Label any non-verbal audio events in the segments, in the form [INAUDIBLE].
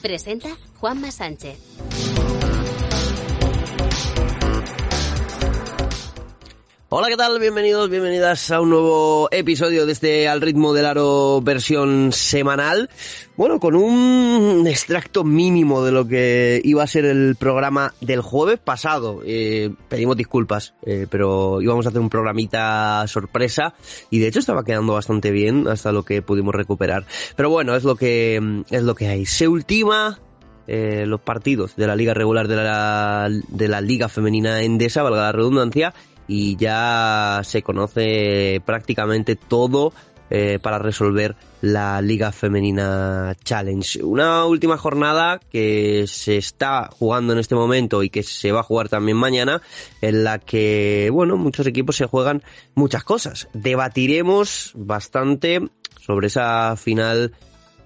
Presenta Juanma Sánchez. Hola, ¿qué tal? Bienvenidos, bienvenidas a un nuevo episodio de este Al ritmo del aro versión semanal. Bueno, con un extracto mínimo de lo que iba a ser el programa del jueves pasado. Eh, pedimos disculpas, eh, pero íbamos a hacer un programita sorpresa y de hecho estaba quedando bastante bien hasta lo que pudimos recuperar. Pero bueno, es lo que es lo que hay. Se ultima eh, los partidos de la liga regular de la, de la liga femenina endesa, valga la redundancia, y ya se conoce prácticamente todo eh, para resolver la Liga Femenina Challenge. Una última jornada que se está jugando en este momento y que se va a jugar también mañana, en la que, bueno, muchos equipos se juegan muchas cosas. Debatiremos bastante sobre esa final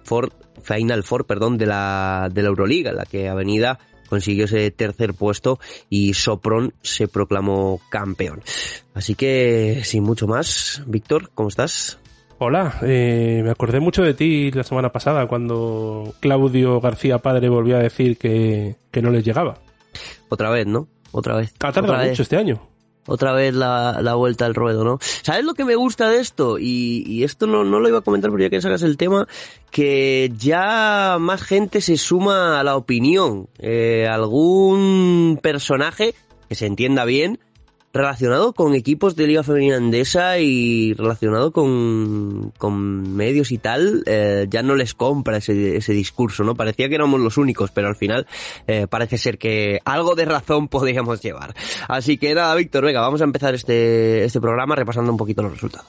for, Final Four, perdón, de la, de la Euroliga, en la que Avenida consiguió ese tercer puesto y Sopron se proclamó campeón. Así que, sin mucho más, Víctor, ¿cómo estás? Hola, eh, me acordé mucho de ti la semana pasada cuando Claudio García Padre volvió a decir que, que no les llegaba. Otra vez, ¿no? Otra vez. Ha tardado mucho vez. este año. Otra vez la, la vuelta al ruedo, ¿no? ¿Sabes lo que me gusta de esto? Y, y esto no, no lo iba a comentar, pero ya que sacas el tema, que ya más gente se suma a la opinión. Eh, algún personaje que se entienda bien, relacionado con equipos de Liga Femenina Andesa y relacionado con, con medios y tal, eh, ya no les compra ese, ese discurso, ¿no? Parecía que éramos los únicos, pero al final eh, parece ser que algo de razón [LAUGHS] podríamos llevar. Así que nada, Víctor, venga, vamos a empezar este, este programa repasando un poquito los resultados.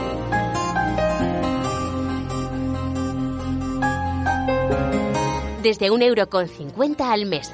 Desde un euro con cincuenta al mes.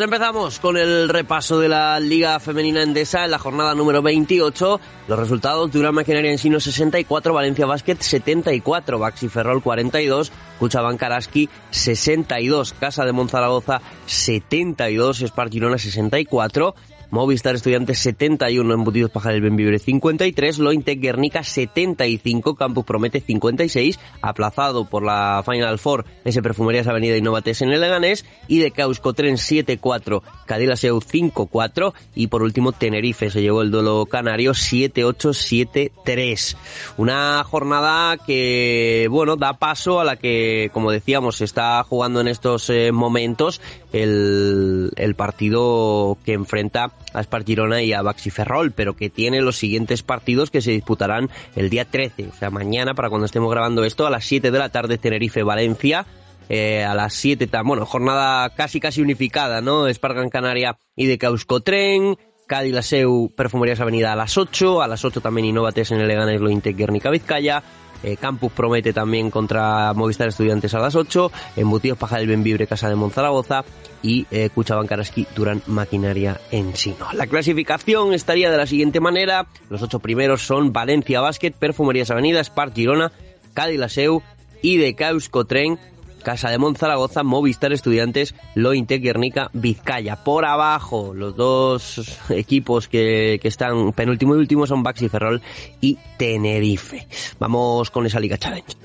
Pues empezamos con el repaso de la Liga Femenina Endesa en la jornada número 28. Los resultados, Durán Maquinaria Ensino 64, Valencia Basket 74, Baxi Ferrol 42, Cuchaban Karaski 62, Casa de Monzaragoza 72, Spark Girona 64, Movistar Estudiantes 71, Embutidos Paja del Benvibre 53, Lointec Guernica 75, Campus Promete 56, aplazado por la Final Four ese Perfumerías Avenida Innovates en el Leganés, y de Causcotren 7-4, Cadilaseu 5-4, y por último Tenerife se llevó el duelo canario 7-8-7-3. Una jornada que, bueno, da paso a la que, como decíamos, se está jugando en estos eh, momentos el, el partido que enfrenta a Espartirona y a Baxi Ferrol, pero que tiene los siguientes partidos que se disputarán el día 13, o sea, mañana para cuando estemos grabando esto, a las 7 de la tarde Tenerife-Valencia, eh, a las 7, bueno, jornada casi casi unificada, ¿no? Espargan Canaria y de Causcotren, Cádiz Laseu, Perfumerías Avenida a las 8, a las 8 también Innovates en el Leganés Lointec Guernica Vizcaya, eh, Campus promete también contra Movistar Estudiantes a las 8, Embutidos Paja del Benvibre Casa de Monzaragoza y eh, Cuchabancaraski Durán Maquinaria Ensino. La clasificación estaría de la siguiente manera, los ocho primeros son Valencia Basket, Perfumerías Avenida, Spart Girona, Cádiz Laseu y de Causcotren Casa de Monzaragoza, Movistar Estudiantes, Lointe, Guernica, Vizcaya. Por abajo, los dos equipos que, que están penúltimo y último son Baxi Ferrol y Tenerife. Vamos con esa Liga Challenge.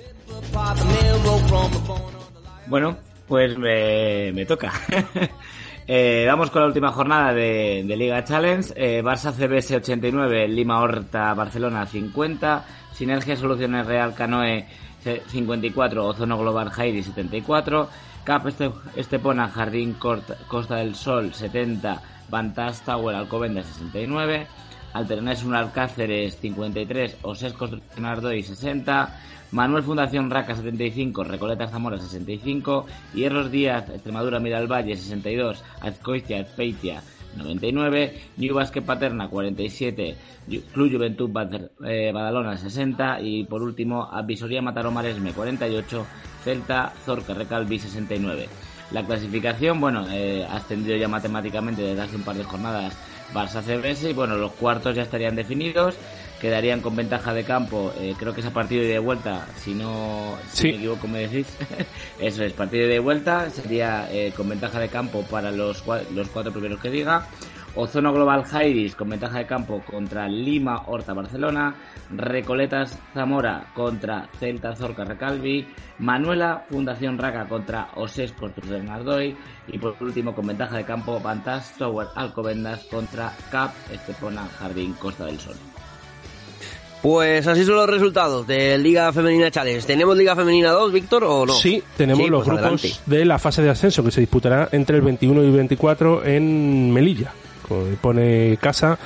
Bueno, pues me, me toca. [LAUGHS] eh, vamos con la última jornada de, Liga Challenge. Eh, Barça CBS 89, Lima Horta Barcelona 50, Sinergia Soluciones Real Canoe 54, Ozono Global Jairi 74, Cap este, Estepona Jardín Costa del Sol 70, Vantas Tower Alcobendas 69, Alternés un Alcáceres 53, Osés Construcción Ardoy 60, Manuel Fundación Raca 75, Recoleta Zamora 65, Hierros Díaz Extremadura Miralvalle 62, Azcoitia Azpeitia 99, New Basket Paterna 47, Club Juventud eh, Badalona 60 y por último Advisoría Mataró Maresme 48, Celta Zorca Recalvi 69. La clasificación, bueno, eh, ha ascendido ya matemáticamente desde hace un par de jornadas Barça CBS y bueno, los cuartos ya estarían definidos quedarían con ventaja de campo, eh, creo que es a partido de vuelta, si no si Sí. me equivoco me decís, [LAUGHS] eso es, partido de vuelta, sería eh, con ventaja de campo para los, los cuatro primeros que diga, Ozono Global Jairis con ventaja de campo contra Lima Horta Barcelona, Recoletas Zamora contra Celta Zorca Recalvi, Manuela Fundación Raca contra Osés Construcción Ardoy y por último con ventaja de campo Vantas Tower Alcobendas contra Cap Estepona Jardín Costa del Sol. Pues así son los resultados de Liga Femenina Challenge. ¿Tenemos Liga Femenina 2, Víctor, o no? Sí, tenemos Sí, los pues grupos adelante. de la fase de ascenso que se disputará entre el 21 y el 24 en Melilla. Pone casa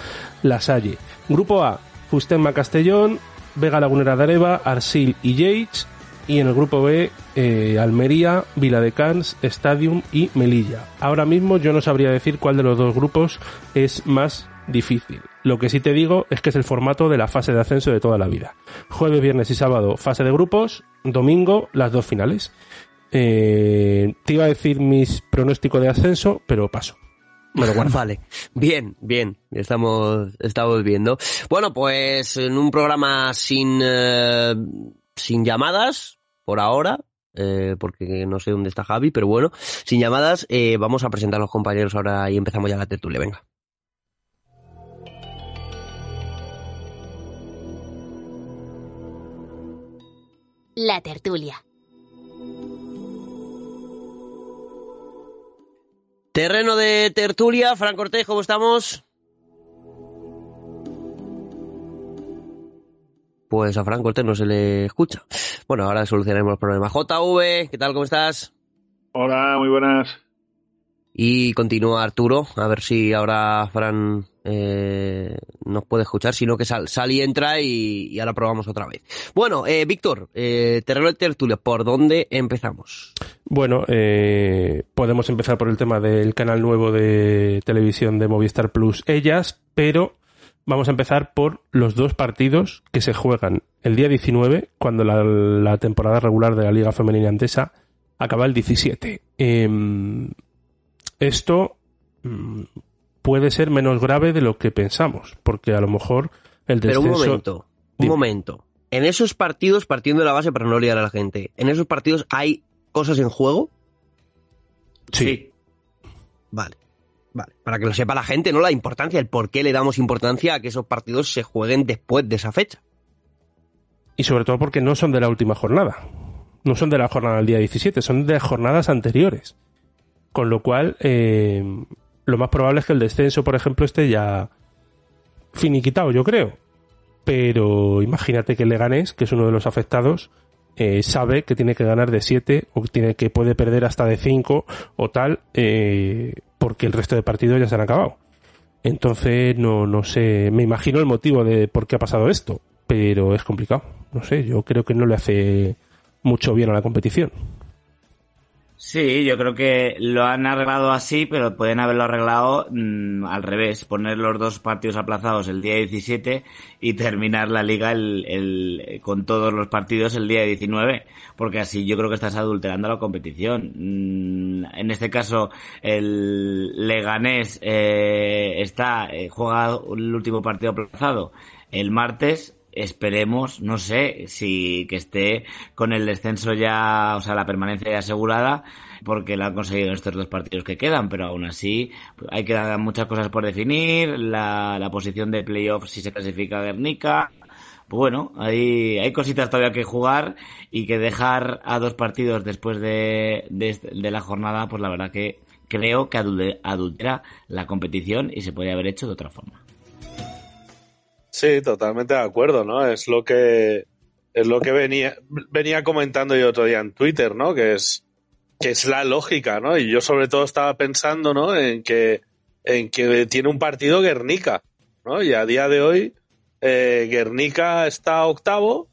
La Salle. Grupo A, Fustemma Castellón, Vega Lagunera de Areva, Arsil y Yates. Y en el grupo B, eh, Almería, Vila de Cans, Stadium y Melilla. Ahora mismo yo no sabría decir cuál de los dos grupos es más difícil. Lo que sí te digo es que es el formato de la fase de ascenso de toda la vida. Jueves, viernes y sábado, fase de grupos. Domingo, las dos finales. Eh, te iba a decir mis pronósticos de ascenso, pero paso. Lo guardo. [LAUGHS] Vale, bien, bien, estamos, estamos viendo. Bueno, pues en un programa sin, eh, sin llamadas, por ahora, eh, porque no sé dónde está Javi, pero bueno, sin llamadas, vamos a presentar a los compañeros ahora y empezamos ya la tertulia, venga. La tertulia. Terreno de tertulia, Fran Cortés, ¿cómo estamos? Pues a Fran Cortés no se le escucha. Bueno, ahora solucionaremos los problemas. JV, ¿qué tal? ¿Cómo estás? Hola, muy buenas. Y continúa Arturo, a ver si ahora Fran eh, nos puede escuchar, sino que sal, sal y entra y, ahora probamos otra vez. Bueno, eh, Víctor, eh, terreno de tertulia, ¿por dónde empezamos? Bueno, eh, podemos empezar por el tema del canal nuevo de televisión de Movistar Plus, ellas, pero vamos a empezar por los dos partidos que se juegan el día 19, cuando la, la temporada regular de la Liga Femenina Antesa acaba el 17. Em, esto mm, puede ser menos grave de lo que pensamos, porque a lo mejor el Pero descenso... un momento, un Dime. momento. En esos partidos, partiendo de la base para no liar a la gente, ¿en esos partidos hay cosas en juego? Sí. Vale. Vale, para que lo sepa la gente, ¿no? La importancia, el por qué le damos importancia a que esos partidos se jueguen después de esa fecha. Y sobre todo porque no son de la última jornada. No son de la jornada del día 17, son de jornadas anteriores. Con lo cual, eh, lo más probable es que el descenso, por ejemplo, esté ya finiquitado, yo creo. Pero imagínate que Leganés, que es uno de los afectados, eh, sabe que tiene que ganar de 7 o tiene que puede perder hasta de 5 o tal, eh, porque el resto de partidos ya se han acabado. Entonces, no, no sé, me imagino el motivo de por qué ha pasado esto, pero es complicado. No sé, yo creo que no le hace mucho bien a la competición. Sí, yo creo que lo han arreglado así, pero pueden haberlo arreglado mm, al revés, poner los dos partidos aplazados el día 17 y terminar la liga el, con todos los partidos el día 19, porque así yo creo que estás adulterando la competición. Mm, en este caso, el Leganés eh, está eh, juega el último partido aplazado el martes esperemos, no sé, si que esté con el descenso ya, o sea, la permanencia ya asegurada, porque la han conseguido en estos dos partidos que quedan, pero aún así hay que dar muchas cosas por definir, la, la posición de playoff si se clasifica Guernica, bueno, hay, hay cositas todavía que jugar y que dejar a dos partidos después de, de, de la jornada, pues la verdad que creo que adultera la competición y se podría haber hecho de otra forma. Sí, totalmente de acuerdo, ¿no? Es lo que es lo que venía venía comentando yo otro día en Twitter, ¿no? Que es que es la lógica, ¿no? Y yo sobre todo estaba pensando, ¿no? En que en que tiene un partido Guernica, ¿no? Y a día de hoy eh, Guernica está octavo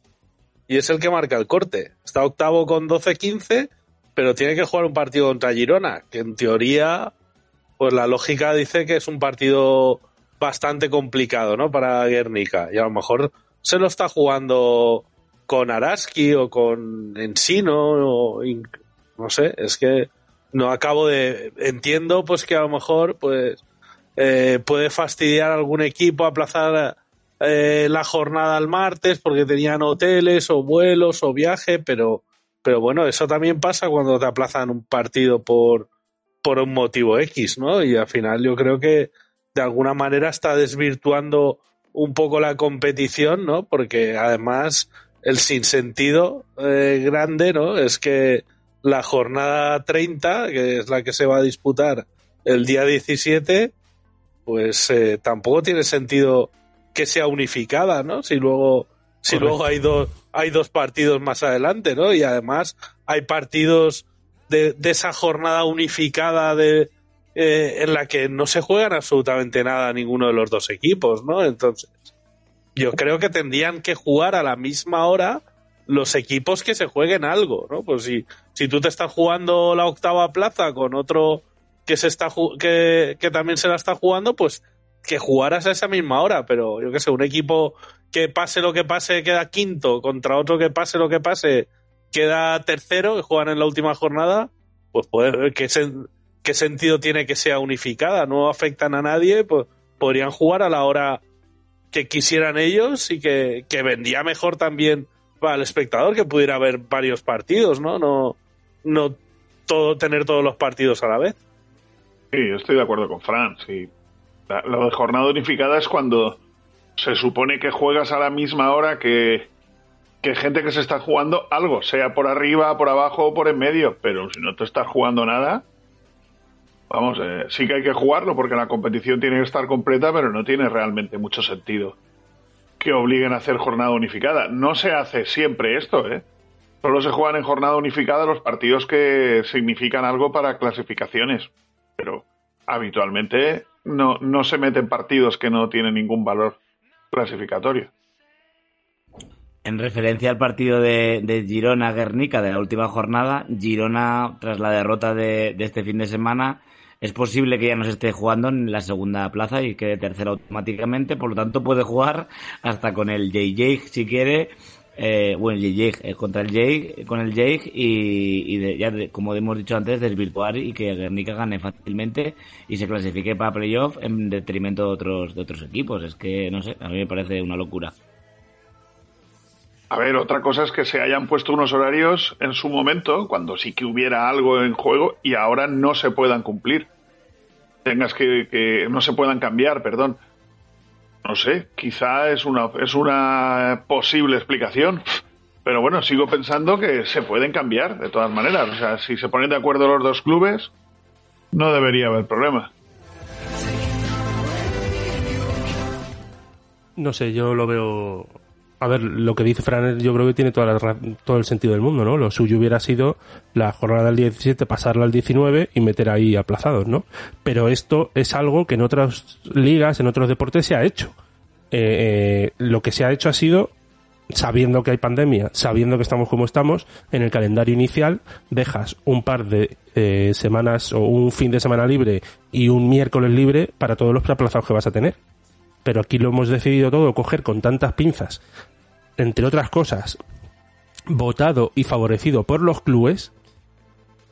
y es el que marca el corte. Está octavo con 12-15, pero tiene que jugar un partido contra Girona, que en teoría, pues la lógica dice que es un partido bastante complicado, ¿no? Para Guernica. Y a lo mejor se lo está jugando con Araski o con Ensino o no sé, es que no acabo de entiendo pues que a lo mejor pues eh, puede fastidiar a algún equipo aplazar eh, la jornada al martes porque tenían hoteles o vuelos o viaje, pero pero bueno, eso también pasa cuando te aplazan un partido por por un motivo X, ¿no? Y al final yo creo que de alguna manera está desvirtuando un poco la competición, ¿no? Porque además el sinsentido eh, grande, ¿no? Es que la jornada 30, que es la que se va a disputar el día 17, pues eh, tampoco tiene sentido que sea unificada, ¿no? Si luego, si luego hay dos, hay dos partidos más adelante, ¿no? Y además hay partidos de, de esa jornada unificada de, eh, en la que no se juegan absolutamente nada ninguno de los dos equipos, ¿no? Entonces, yo creo que tendrían que jugar a la misma hora los equipos que se jueguen algo, ¿no? Pues si, si tú te estás jugando la octava plaza con otro que se está que, que también se la está jugando, pues que jugaras a esa misma hora, pero yo qué sé, un equipo que pase lo que pase queda quinto contra otro que pase lo que pase queda tercero, que juegan en la última jornada, pues puede que se, ¿qué sentido tiene que sea unificada? No afectan a nadie, pues podrían jugar a la hora que quisieran ellos y que, vendía mejor también para el espectador que pudiera ver varios partidos, ¿no? No, no todo, tener todos los partidos a la vez. Sí, yo estoy de acuerdo con Fran. Sí. lo de jornada unificada es cuando se supone que juegas a la misma hora que, que gente que se está jugando algo, sea por arriba, por abajo o por en medio, pero si no te estás jugando nada, Vamos, eh, sí que hay que jugarlo porque la competición tiene que estar completa, pero no tiene realmente mucho sentido que obliguen a hacer jornada unificada. No se hace siempre esto, ¿eh? Solo se juegan en jornada unificada los partidos que significan algo para clasificaciones, pero habitualmente no, no se meten partidos que no tienen ningún valor clasificatorio. En referencia al partido de, Girona-Guernica de la última jornada, Girona, tras la derrota de, de este fin de semana, es posible que ya no se esté jugando en la segunda plaza y quede tercera automáticamente, por lo tanto puede jugar hasta con el JJ si quiere, eh, bueno, JJ, eh, contra el Jake, con el Jake y, ya como hemos dicho antes, desvirtuar y que Guernica gane fácilmente y se clasifique para playoff en detrimento de otros, de otros equipos. Es que, no sé, a mí me parece una locura. A ver, otra cosa es que se hayan puesto unos horarios en su momento, cuando sí que hubiera algo en juego, y ahora no se puedan cumplir. tengas que, que no se puedan cambiar, perdón. No sé, quizá es una, es una posible explicación. Pero bueno, sigo pensando que se pueden cambiar de todas maneras. O sea, si se ponen de acuerdo los dos clubes, no debería haber problema. No sé, yo lo veo. A ver, lo que dice Fran, yo creo que tiene toda la todo el sentido del mundo, ¿no? Lo suyo hubiera sido la jornada del 17, pasarla al 19 y meter ahí aplazados, ¿no? Pero esto es algo que en otras ligas, en otros deportes se ha hecho. Eh, eh, lo que se ha hecho ha sido sabiendo que hay pandemia, sabiendo que estamos como estamos, en el calendario inicial dejas un par de eh, semanas o un fin de semana libre y un miércoles libre para todos los aplazados que vas a tener. Pero aquí lo hemos decidido todo coger con tantas pinzas, entre otras cosas, votado y favorecido por los clubes,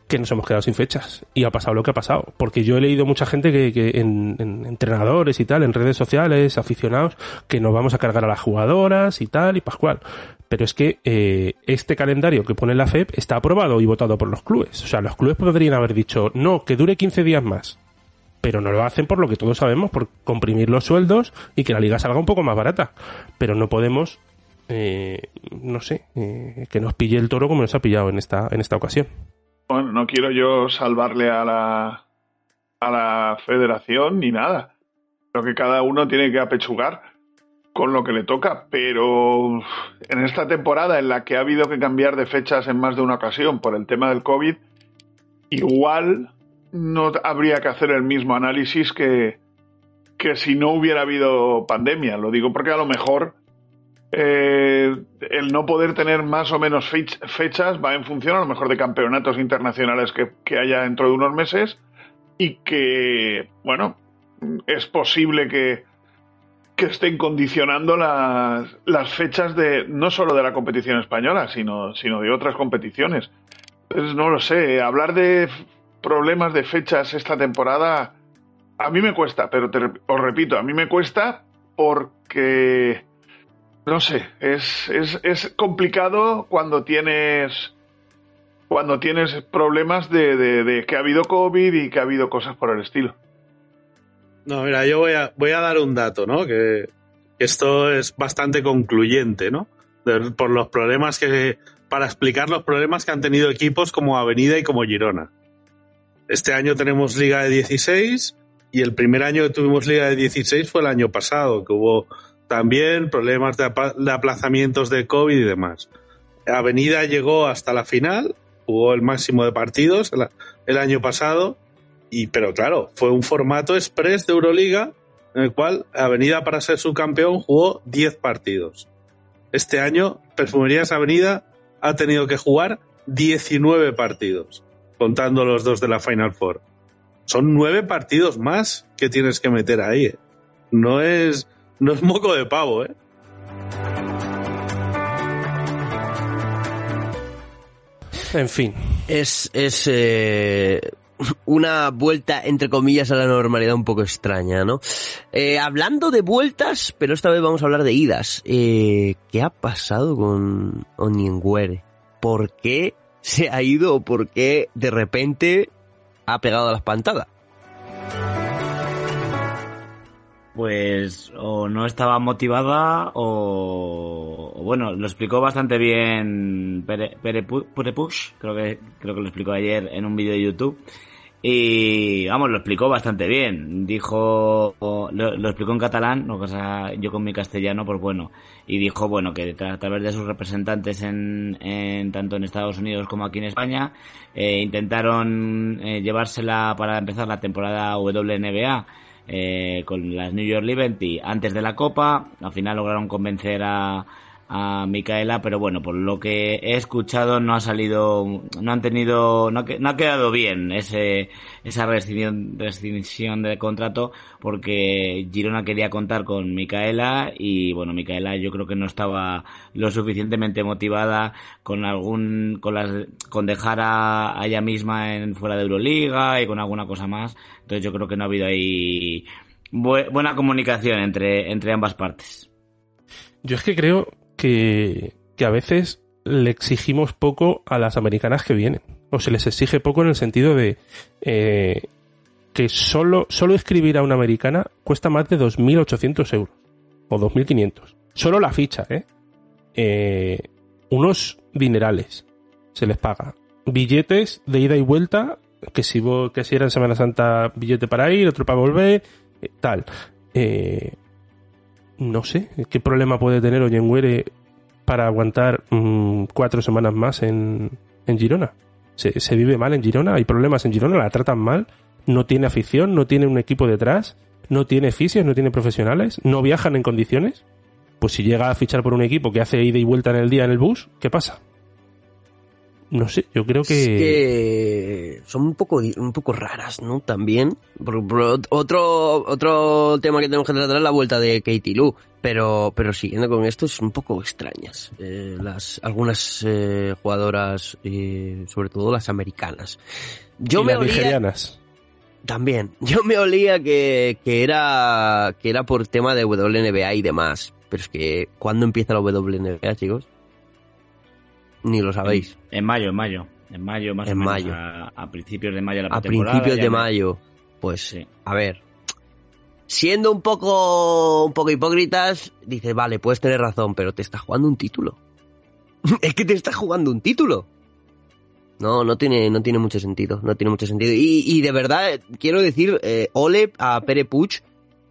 que nos hemos quedado sin fechas. Y ha pasado lo que ha pasado. Porque yo he leído mucha gente que, en, entrenadores y tal, en redes sociales, aficionados, que nos vamos a cargar a las jugadoras y tal, y pascual. Pero es que eh, este calendario que pone la FEP está aprobado y votado por los clubes. O sea, los clubes podrían haber dicho, no, que dure 15 días más. Pero no lo hacen por lo que todos sabemos, por comprimir los sueldos y que la liga salga un poco más barata. Pero no podemos eh, no sé, eh, que nos pille el toro como nos ha pillado en esta, en esta ocasión. Bueno, no quiero yo salvarle a la, a la federación ni nada. Creo que cada uno tiene que apechugar con lo que le toca, pero en esta temporada en la que ha habido que cambiar de fechas en más de una ocasión por el tema del COVID, igual no habría que hacer el mismo análisis que, que si no hubiera habido pandemia. Lo digo porque a lo mejor eh, el no poder tener más o menos fechas va en función a lo mejor de campeonatos internacionales que, haya dentro de unos meses y que, bueno, es posible que, que estén condicionando las, las, fechas de no solo de la competición española, sino, sino de otras competiciones. Entonces, no lo sé, hablar de problemas de fechas esta temporada a mí me cuesta, pero os repito, a mí me cuesta porque no sé, es, es, es complicado cuando tienes cuando tienes problemas de, de, que ha habido COVID y que ha habido cosas por el estilo. No, mira, yo voy a, voy a dar un dato, ¿no? Que, esto es bastante concluyente, ¿no? por los problemas que. Para explicar los problemas que han tenido equipos como Avenida y como Girona. Este año tenemos Liga de 16 y el primer año que tuvimos Liga de 16 fue el año pasado, que hubo también problemas de, aplazamientos de COVID y demás. Avenida llegó hasta la final, jugó el máximo de partidos el, año pasado, y, pero claro, fue un formato express de Euroliga en el cual Avenida para ser subcampeón jugó 10 partidos. Este año Perfumerías Avenida ha tenido que jugar 19 partidos, contando los dos de la Final Four. Son nueve partidos más que tienes que meter ahí. ¿eh? No es no es moco de pavo, ¿eh? En fin. Es, es eh, una vuelta, entre comillas, a la normalidad un poco extraña, ¿no? Eh, hablando de vueltas, pero esta vez vamos a hablar de idas. Eh, ¿Qué ha pasado con Onienguere? ¿Por qué se ha ido o por qué de repente ha pegado a la espantada? pues o no estaba motivada o, bueno, lo explicó bastante bien Pere, Push, creo que creo que lo explicó ayer en un vídeo de YouTube y vamos, lo explicó bastante bien. Dijo, lo, explicó en catalán, no cosa, yo con mi castellano, pues bueno, y dijo, bueno, que a través de sus representantes en, en tanto en Estados Unidos como aquí en España, eh, intentaron eh, llevársela para empezar la temporada WNBA eh, con las New York Liberty antes de la Copa. Al final lograron convencer a, a Micaela, pero bueno, por lo que he escuchado no ha salido, no han tenido, no ha, quedado bien ese, esa rescisión, rescisión de contrato porque Girona quería contar con Micaela y bueno, Micaela yo creo que no estaba lo suficientemente motivada con algún, con las, con dejar a, ella misma en fuera de Euroliga y con alguna cosa más. Entonces yo creo que no ha habido ahí buena comunicación entre, entre ambas partes. Yo es que creo que, a veces le exigimos poco a las americanas que vienen. O se les exige poco en el sentido de... Eh, que solo, solo escribir a una americana cuesta más de 2.800 euros. O 2.500. Solo la ficha, ¿eh? ¿eh? Unos dinerales se les paga. Billetes de ida y vuelta, que si, que si era en Semana Santa billete para ir, otro para volver, eh, tal. Eh, no sé, ¿qué problema puede tener Oyenguere para aguantar mm, cuatro semanas más en, en Girona? Se, se vive mal en Girona, hay problemas en Girona, la tratan mal no tiene afición, no tiene un equipo detrás, no tiene fisios, no tiene profesionales, no viajan en condiciones, pues si llega a fichar por un equipo que hace ida y vuelta en el día en el bus, ¿qué pasa? No sé, yo creo que... Es que son un poco, un poco raras, ¿no? También. otro, otro tema que tenemos que tratar es la vuelta de Katie Lou. Pero, pero siguiendo con esto, es un poco extrañas. Eh, las, algunas eh, jugadoras, eh, sobre todo las americanas. Yo me las nigerianas. También. [LAUGHS] Yo me olía que, que, era, que era por tema de WNBA y demás. Pero es que, ¿cuándo empieza la WNBA, chicos? Ni lo sabéis. En, mayo, en mayo. En mayo, más en o menos. Mayo. A, principios de mayo la A principios de mayo. Pues, sí. a ver. Siendo un poco, un poco hipócritas, dices, vale, puedes tener razón, pero te estás jugando un título. [LAUGHS] es que te estás jugando un título. No, no tiene, no tiene mucho sentido, no tiene mucho sentido. Y, y de verdad, quiero decir, eh, ole a Pere Puig,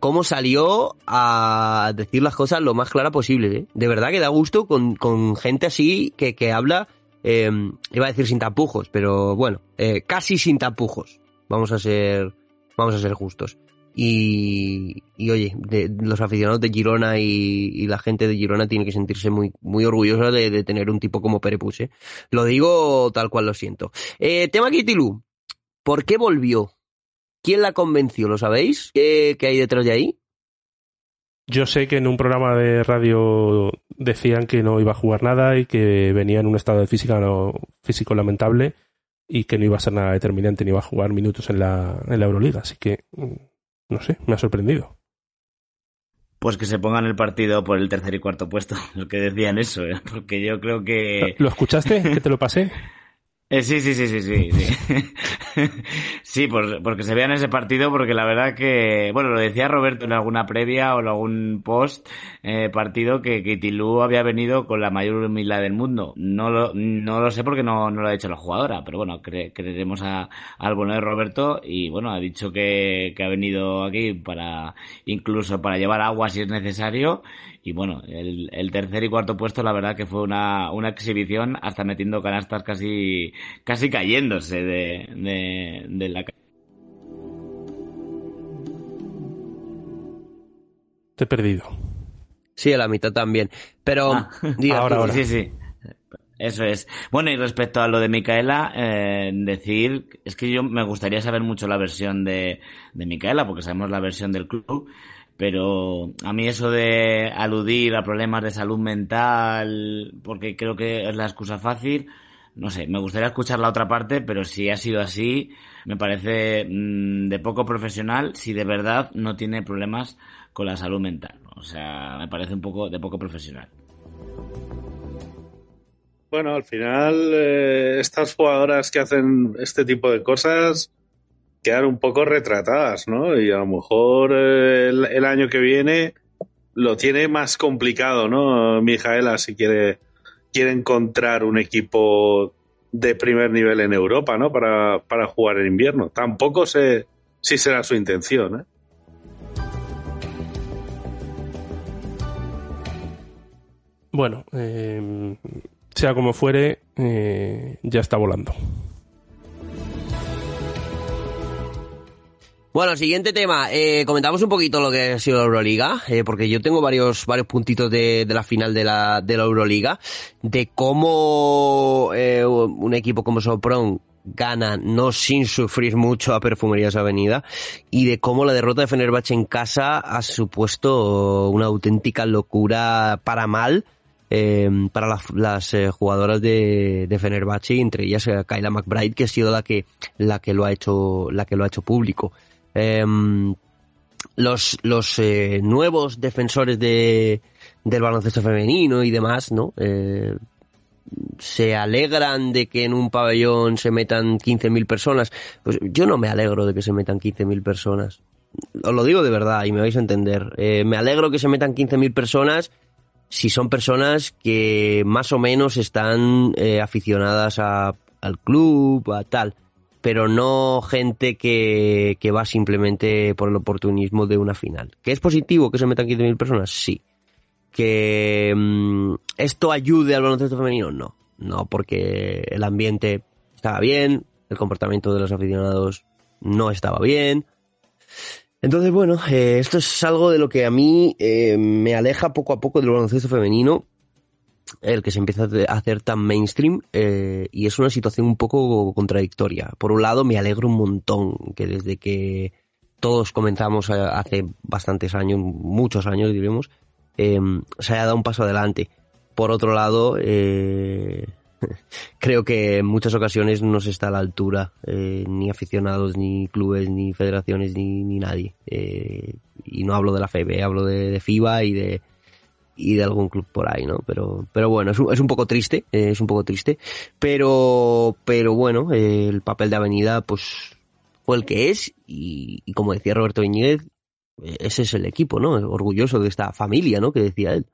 cómo salió a decir las cosas lo más clara posible. ¿eh? De verdad que da gusto con, gente así que, habla, eh, iba a decir sin tapujos, pero bueno, eh, casi sin tapujos. Vamos a ser, vamos a ser justos. Y, y oye, los aficionados de Girona y, la gente de Girona tiene que sentirse muy, muy orgullosa de, tener un tipo como Perepus. ¿eh? Lo digo tal cual lo siento. Tema Kitilu, ¿por qué volvió? ¿Quién la convenció? ¿Lo sabéis? ¿Qué, ¿Qué hay detrás de ahí? Yo sé que en un programa de radio decían que no iba a jugar nada y que venía en un estado de física no, físico lamentable y que no iba a ser nada determinante ni iba a jugar minutos en la, en la Euroliga. Así que no sé, me ha sorprendido. Pues que se pongan el partido por el tercer y cuarto puesto, [LAUGHS] lo que decían eso, ¿eh? porque yo creo que... ¿Lo escuchaste? ¿Que te lo pasé? [LAUGHS] Eh, sí, sí, sí, sí, sí. Sí, [LAUGHS] sí por, porque se vean ese partido, porque la verdad que, bueno, lo decía Roberto en alguna previa o en algún post eh, partido que, que había venido con la mayor humildad del mundo. No lo, no lo sé porque no, no lo ha dicho la jugadora, pero bueno, creeremos a, al bueno de Roberto y bueno, ha dicho que, que ha venido aquí para, incluso para llevar agua si es necesario y bueno, el, el, tercer y cuarto puesto, la verdad que fue una, una exhibición, hasta metiendo canastas casi, casi cayéndose de, de, de la. Te he perdido. Sí, a la mitad también. Pero. Ah, [LAUGHS] ahora, ahora. Sí, sí. Eso es. Bueno, y respecto a lo de Micaela, eh, decir, es que yo me gustaría saber mucho la versión de, de Micaela, porque sabemos la versión del club, pero a mí eso de aludir a problemas de salud mental, porque creo que es la excusa fácil, no sé, me gustaría escuchar la otra parte, pero si ha sido así, me parece mm, de poco profesional si de verdad no tiene problemas con la salud mental. O sea, me parece un poco de poco profesional. Bueno, al final, eh, estas jugadoras que hacen este tipo de cosas quedar un poco retratadas, ¿no? Y a lo mejor eh, el, año que viene lo tiene más complicado, ¿no? Mijaela, si quiere, quiere encontrar un equipo de primer nivel en Europa, ¿no? Para, para jugar en invierno. Tampoco sé si será su intención, ¿eh? Bueno, eh, sea como fuere, eh, ya está volando. Bueno, siguiente tema. Eh, comentamos un poquito lo que ha sido la Euroliga, eh, porque yo tengo varios, varios puntitos de, la final de la, de la Euroliga, de cómo eh, un equipo como Sopron gana no sin sufrir mucho a Perfumerías Avenida y de cómo la derrota de Fenerbahce en casa ha supuesto una auténtica locura para mal eh, para las, las eh, jugadoras de, de Fenerbahce entre ellas eh, Kyla McBride que ha sido la que la que lo ha hecho la que lo ha hecho público Em, los los eh, nuevos defensores de, del baloncesto femenino y demás, ¿no? Eh, se alegran de que en un pabellón se metan 15.000 personas. Pues yo no me alegro de que se metan 15.000 personas. Os lo digo de verdad y me vais a entender. Eh, me alegro que se metan 15.000 personas si son personas que más o menos están eh, aficionadas a, al club, a tal, pero no gente que, que va simplemente por el oportunismo de una final. ¿Que es positivo que se metan 15.000 personas? Sí. ¿Que mm, esto ayude al baloncesto femenino? No. No, porque el ambiente estaba bien, el comportamiento de los aficionados no estaba bien. Entonces, bueno, eh, esto es algo de lo que a mí eh, me aleja poco a poco del baloncesto femenino, el que se empieza a hacer tan mainstream, eh, y es una situación un poco contradictoria. Por un lado, me alegro un montón que desde que todos comenzamos hace bastantes años, muchos años diremos, se haya dado un paso adelante. Por otro lado, eh, [LAUGHS] creo que en muchas ocasiones no se está a la altura, eh, ni aficionados, ni clubes, ni federaciones, ni, nadie. Eh, y no hablo de la FEB, hablo de, FIBA y de y de algún club por ahí, ¿no? Pero, pero bueno, es un, poco triste, eh, es un poco triste, pero, pero bueno, el papel de Avenida, pues, fue el que es, y, como decía Roberto Iñiguez, ese es el equipo, ¿no? Orgulloso de esta familia, ¿no? Que decía él.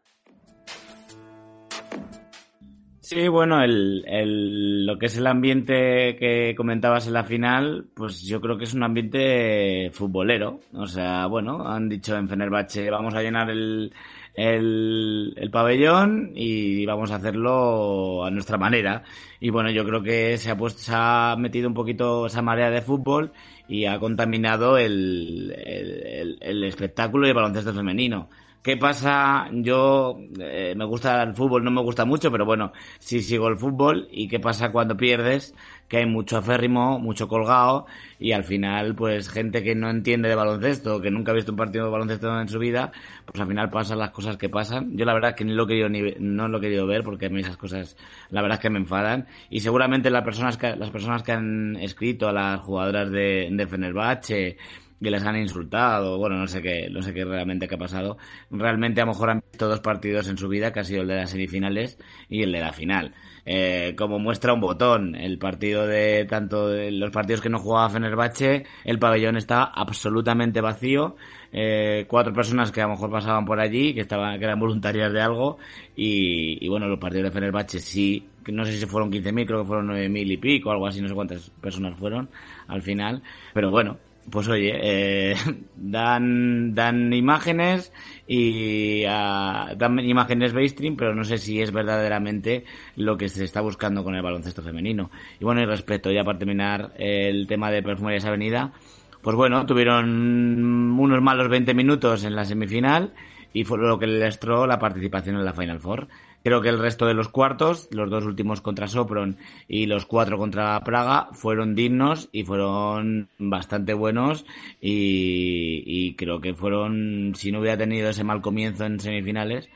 Sí, bueno, el, el, lo que es el ambiente que comentabas en la final, pues yo creo que es un ambiente futbolero. O sea, bueno, han dicho en Fenerbahce, vamos a llenar el, el, el, pabellón y vamos a hacerlo a nuestra manera. Y bueno, yo creo que se ha, puesto, se ha metido un poquito esa marea de fútbol y ha contaminado el, el, el espectáculo y el baloncesto femenino. ¿Qué pasa? Yo eh, me gusta el fútbol, no me gusta mucho, pero bueno, sí sigo el fútbol. ¿Y qué pasa cuando pierdes? Que hay mucho aférrimo, mucho colgado y al final, pues gente que no entiende de baloncesto, que nunca ha visto un partido de baloncesto en su vida, pues al final pasan las cosas que pasan. Yo la verdad que ni lo he querido ni, no lo he querido ver porque a mí esas cosas, la verdad es que me enfadan. Y seguramente las personas que, las personas que han escrito a las jugadoras de, de Fenerbahce, que les han insultado, bueno, no sé qué, no sé qué realmente qué ha pasado. Realmente a lo mejor han visto dos partidos en su vida, que ha sido el de las semifinales y el de la final. Eh, como muestra un botón, el partido de tanto los partidos que no jugaba Fenerbahce, el pabellón estaba absolutamente vacío. Eh, cuatro personas que a lo mejor pasaban por allí, que estaban, que eran voluntarias de algo, y, y bueno, los partidos de Fenerbahce sí, no sé si fueron 15.000, creo que fueron 9.000 y pico, algo así, no sé cuántas personas fueron al final, pero bueno, pues oye, eh, [LAUGHS] dan, dan imágenes y uh, dan imágenes mainstream, pero no sé si es verdaderamente lo que se está buscando con el baloncesto femenino. Y bueno, y respecto, ya para terminar el tema de Perfumerías Avenida, pues bueno, tuvieron unos malos 20 minutos en la semifinal y fue lo que les la participación en la Final Four. Creo que el resto de los cuartos, los dos últimos contra Sopron y los cuatro contra Praga, fueron dignos y fueron bastante buenos y, creo que fueron, si no hubiera tenido ese mal comienzo en semifinales,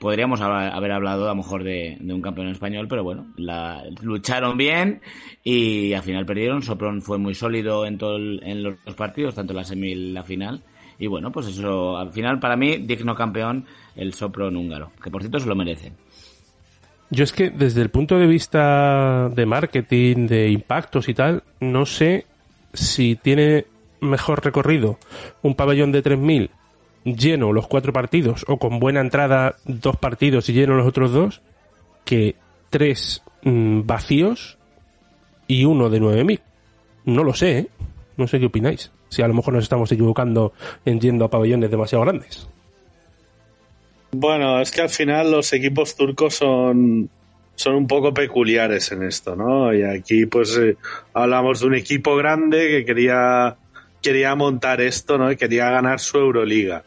podríamos haber hablado a lo mejor de, un campeón español, pero bueno, la, lucharon bien y al final perdieron. Sopron fue muy sólido en, todo en los partidos, tanto la semi y la final. Y bueno, pues eso, al final para mí, digno campeón el Sopron húngaro, que por cierto se lo merece. Yo es que desde el punto de vista de marketing, de impactos y tal, no sé si tiene mejor recorrido un pabellón de 3.000 lleno los cuatro partidos o con buena entrada dos partidos y lleno los otros dos que tres mm, vacíos y uno de 9.000. No lo sé, ¿eh? No sé qué opináis. Si a lo mejor nos estamos equivocando en yendo a pabellones demasiado grandes. Bueno, es que al final los equipos turcos son, son un poco peculiares en esto, ¿no? Y aquí pues eh, hablamos de un equipo grande que quería, quería montar esto, ¿no? Y quería ganar su Euroliga.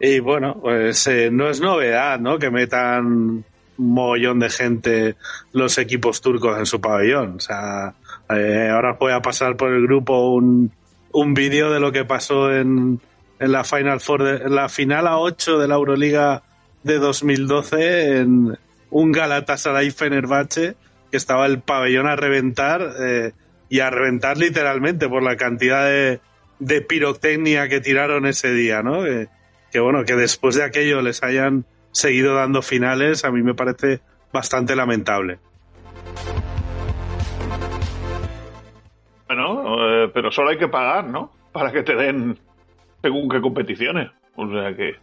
Y bueno, pues eh, no es novedad, ¿no? Que metan un mogollón de gente los equipos turcos en su pabellón. O sea, eh, ahora voy a pasar por el grupo un, un vídeo de lo que pasó en, en la Final Four, de, la final a 8 de la Euroliga de 2012 en un Galatasaray Fenerbahce que estaba el pabellón a reventar eh, y a reventar literalmente por la cantidad de, de pirotecnia que tiraron ese día, ¿no? que bueno, que después de aquello les hayan seguido dando finales, a mí me parece bastante lamentable. Bueno, eh, pero solo hay que pagar, ¿no? Para que te den según qué competiciones. O sea que,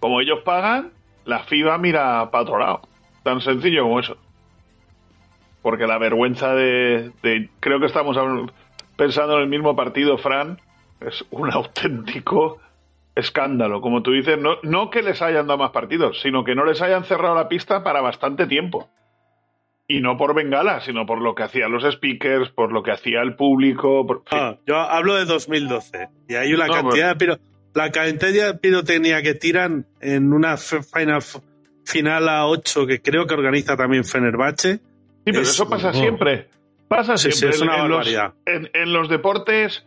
como ellos pagan, la FIBA mira para. Tan sencillo como eso. Porque la vergüenza de, de creo que estamos pensando en el mismo partido, Fran, es un [LAUGHS] auténtico escándalo. Como tú dices, no, no que les hayan dado más partidos, sino que no les hayan cerrado la pista para bastante tiempo. Y no por bengala, sino por lo que hacían los speakers, por lo que hacía el público. Por... Yo hablo de 2012. Y hay una cantidad de la cantidad de pirotecnia que tiran en una final, final a 8 que creo que organiza también Fenerbahce. Sí, pero eso pasa siempre. Pasa siempre. es una en, en los deportes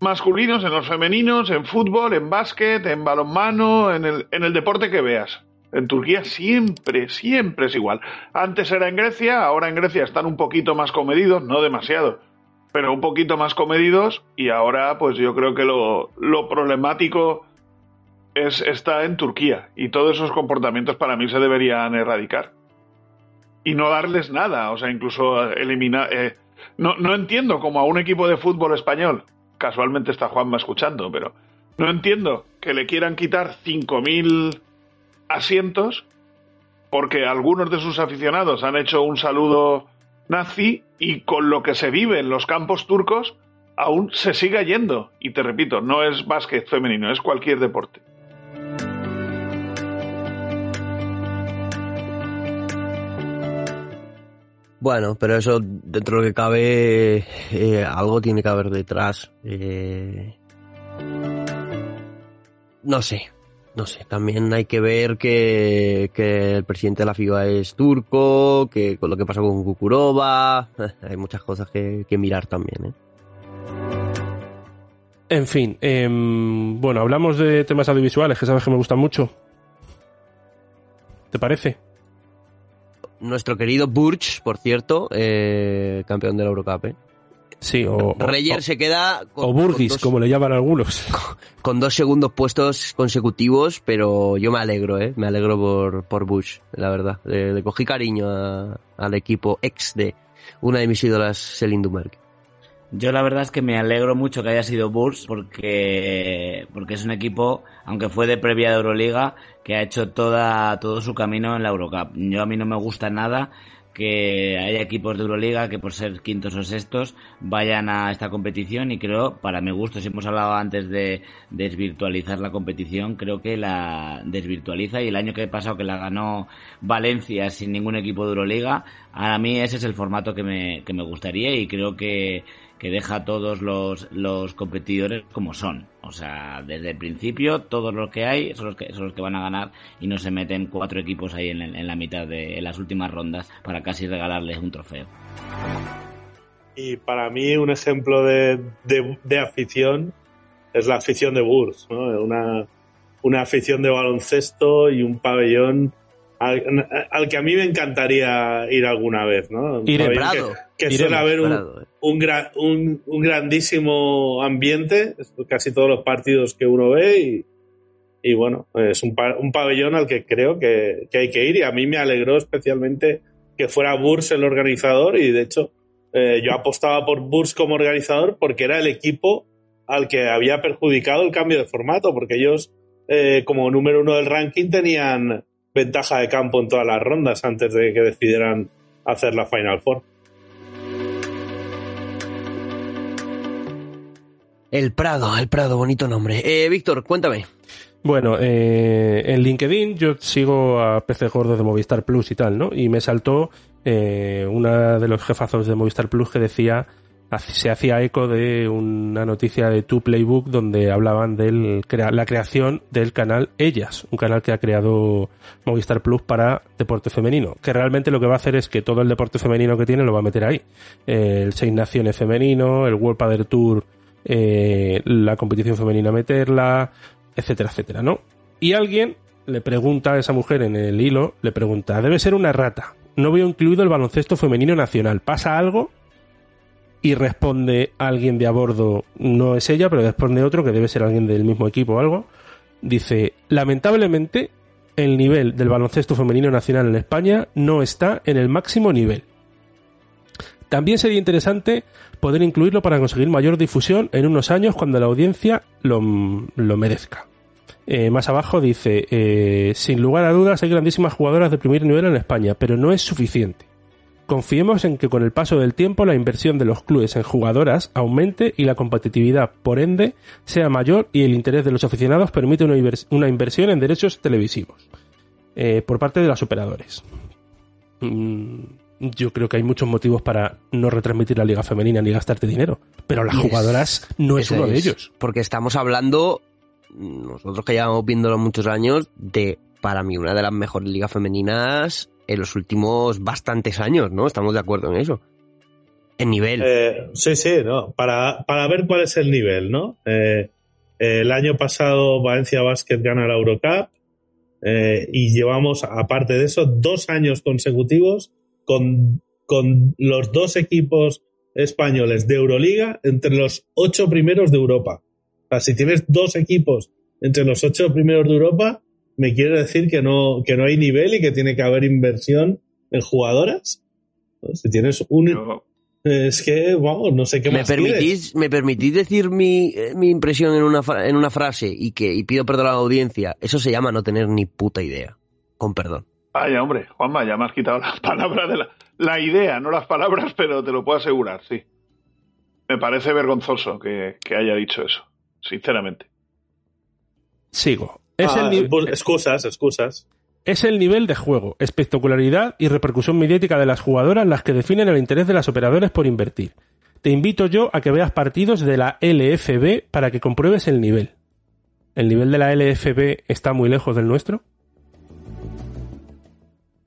masculinos, en los femeninos, en fútbol, en básquet, en balonmano, en el, en el deporte que veas. En Turquía siempre, siempre es igual. Antes era en Grecia, ahora en Grecia están un poquito más comedidos, no demasiado, pero un poquito más comedidos y ahora pues yo creo que lo, problemático es, está en Turquía y todos esos comportamientos para mí se deberían erradicar. Y no darles nada, o sea, incluso eliminar... Eh, no, no entiendo cómo a un equipo de fútbol español casualmente está Juanma escuchando, pero no entiendo que le quieran quitar 5.000 asientos porque algunos de sus aficionados han hecho un saludo nazi y con lo que se vive en los campos turcos aún se sigue yendo. Y te repito, no es básquet femenino, es cualquier deporte. Bueno, pero eso dentro de lo que cabe, eh, algo tiene que haber detrás. Eh, no sé, no sé. También hay que ver que, que, el presidente de la FIBA es turco, que con lo que pasa con Kukurova, [LAUGHS] hay muchas cosas que, que mirar también. ¿eh? En fin, em, bueno, hablamos de temas audiovisuales que sabes que me gustan mucho. ¿Te parece? nuestro querido Burch, por cierto, eh, campeón de la Eurocup. Sí, o. Reyer se queda. o Burgis, como le llaman algunos. [LAUGHS] Con, dos segundos puestos consecutivos, pero yo me alegro, ¿eh? Me alegro por, por Bush, la verdad. Le, cogí cariño al equipo ex de una de mis ídolas, Selin Dumerk. Yo la verdad es que me alegro mucho que haya sido Burs porque, porque es un equipo, aunque fue de previa de Euroliga, que ha hecho toda, todo su camino en la Eurocup. Yo a mí no me gusta nada que haya equipos de Euroliga que por ser quintos o sextos vayan a esta competición y creo, para mi gusto, si hemos hablado antes de desvirtualizar la competición, creo que la desvirtualiza y el año que he pasado que la ganó Valencia sin ningún equipo de Euroliga, a mí ese es el formato que me, que me gustaría y creo que que deja a todos los, los competidores como son. O sea, desde el principio, todos los que hay son los que, son los que van a ganar y no se meten cuatro equipos ahí en, la mitad de en las últimas rondas para casi regalarles un trofeo. Y para mí un ejemplo de, de, afición es la afición de Burs, ¿no? una, una afición de baloncesto y un pabellón al, que a mí me encantaría ir alguna vez, ¿no? Ir Prado. Que, suele haber un, eh. un, un, grandísimo ambiente, casi todos los partidos que uno ve y, bueno, es un, un, pabellón al que creo que, hay que ir y a mí me alegró especialmente que fuera Burs el organizador y de hecho eh, yo apostaba por Burs como organizador porque era el equipo al que había perjudicado el cambio de formato porque ellos eh, como número uno del ranking tenían ventaja de campo en todas las rondas antes de que decidieran hacer la Final Four. El Prado, el Prado, bonito nombre. Eh, Víctor, cuéntame. Bueno, eh, en LinkedIn yo sigo a PC Gordo de Movistar Plus y tal, ¿no? Y me saltó eh, una de los jefazos de Movistar Plus que decía se hacía eco de una noticia de Tu Playbook donde hablaban de la creación del canal Ellas, un canal que ha creado Movistar Plus para deporte femenino, que realmente lo que va a hacer es que todo el deporte femenino que tiene lo va a meter ahí. El Seis Naciones femenino, el World Padel Tour, eh, la competición femenina meterla, etcétera, etcétera, ¿no? Y alguien le pregunta a esa mujer en el hilo, le pregunta, debe ser una rata. No veo incluido el baloncesto femenino nacional. ¿Pasa algo? Y responde alguien de a bordo, no es ella, pero responde otro que debe ser alguien del mismo equipo o algo. Dice, lamentablemente, el nivel del baloncesto femenino nacional en España no está en el máximo nivel. También sería interesante poder incluirlo para conseguir mayor difusión en unos años cuando la audiencia lo, lo merezca. Eh, más abajo dice, eh, sin lugar a dudas hay grandísimas jugadoras de primer nivel en España, pero no es suficiente. Confiemos en que con el paso del tiempo la inversión de los clubes en jugadoras aumente y la competitividad, por ende, sea mayor y el interés de los aficionados permite una, invers- una inversión en derechos televisivos eh, por parte de los operadores. Mm, yo creo que hay muchos motivos para no retransmitir la liga femenina ni gastarte dinero, pero las jugadoras no es uno de ellos. Porque estamos hablando, nosotros que llevamos viéndolo muchos años, de, para mí, una de las mejores ligas femeninas en los últimos bastantes años, ¿no? Estamos de acuerdo en eso. En nivel. Eh, sí, sí, no. Para, para ver cuál es el nivel, ¿no? Eh, eh, el año pasado Valencia Basket gana la Eurocup y llevamos, aparte de eso, dos años consecutivos con, con los dos equipos españoles de Euroliga entre los ocho primeros de Europa. O sea, si tienes dos equipos entre los ocho primeros de Europa, me quiere decir que no, que no hay nivel y que tiene que haber inversión en jugadoras. Pues, Si tienes un, es que, vamos, no sé qué ¿Me más quieres. permitís, ¿Me permitís decir mi, eh, mi impresión en una, en una frase y que y pido perdón a la audiencia? Eso se llama no tener ni puta idea. Con perdón. Vaya, hombre, Juanma, ya me has quitado las [LAUGHS] palabras de la, la idea, no las palabras, pero te lo puedo asegurar, sí. Me parece vergonzoso que, que haya dicho eso, sinceramente. Sigo. Es, Ah, el ni- pues, excusas, excusas. es el nivel de juego, espectacularidad y repercusión mediática de las jugadoras las que definen el interés de las operadoras por invertir. Te invito yo a que veas partidos de la LFB para que compruebes el nivel. ¿El nivel de la LFB está muy lejos del nuestro?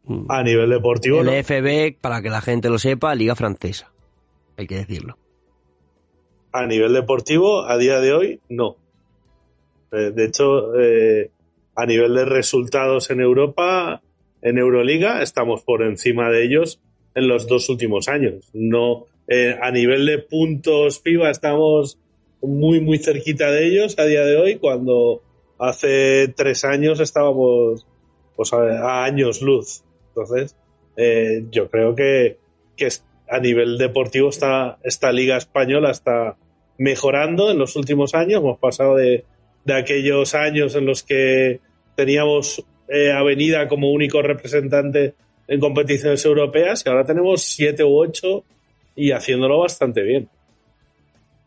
Mm. A nivel deportivo, El no. FB, para que la gente lo sepa, Liga Francesa. Hay que decirlo. a nivel deportivo, a día de hoy, no. Eh, de hecho, eh, a nivel de resultados en Europa, en Euroliga, estamos por encima de ellos en los dos últimos años. No, eh, a nivel de puntos estamos muy, muy cerquita de ellos a día de hoy, cuando hace tres años estábamos pues, a, años luz. Entonces, yo creo que, que a nivel deportivo esta, esta liga española está mejorando en los últimos años. Hemos pasado de, de aquellos años en los que teníamos eh, Avenida como único representante en competiciones europeas y ahora tenemos siete u ocho y haciéndolo bastante bien.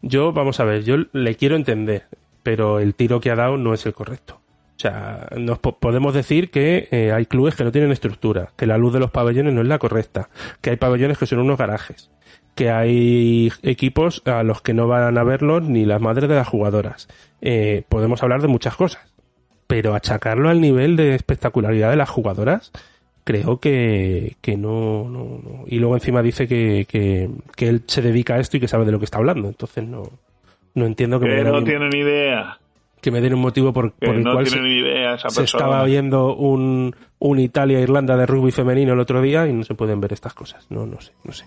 Yo, vamos a ver, yo le quiero entender, pero el tiro que ha dado no es el correcto. O sea, nos po- podemos decir que eh, hay clubes que no tienen estructura, que la luz de los pabellones no es la correcta, que hay pabellones que son unos garajes, que hay equipos a los que no van a verlos ni las madres de las jugadoras. Eh, podemos hablar de muchas cosas, pero achacarlo al nivel de espectacularidad de las jugadoras, creo que, que no, no, no. Y luego encima dice que, que, que él se dedica a esto y que sabe de lo que está hablando. Entonces no, no entiendo que, me Que no tiene ni idea. que me den un motivo por, por el no cual se, idea esa se estaba viendo un, un Italia-Irlanda de rugby femenino el otro día y no se pueden ver estas cosas. No, no sé, no sé.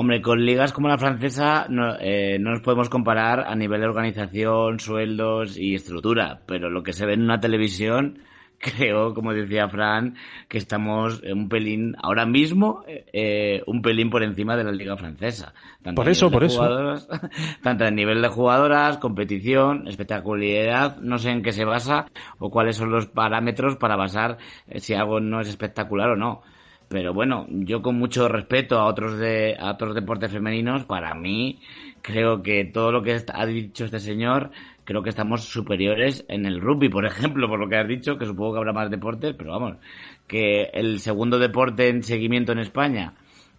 Hombre, con ligas como la francesa no, eh, no nos podemos comparar a nivel de organización, sueldos y estructura, pero lo que se ve en una televisión, [LAUGHS] creo, como decía Fran, que estamos un pelín, ahora mismo, eh, un pelín por encima de la liga francesa. Tanto Por eso, por eso. [LAUGHS] tanto a nivel de jugadoras, competición, espectacularidad, no sé en qué se basa o cuáles son los parámetros para basar eh, si algo no es espectacular o no. Pero bueno, yo con mucho respeto a otros de a otros deportes femeninos, para mí creo que todo lo que ha dicho este señor, creo que estamos superiores en el rugby, por ejemplo, por lo que has dicho, que supongo que habrá más deportes, pero vamos, que el segundo deporte en seguimiento en España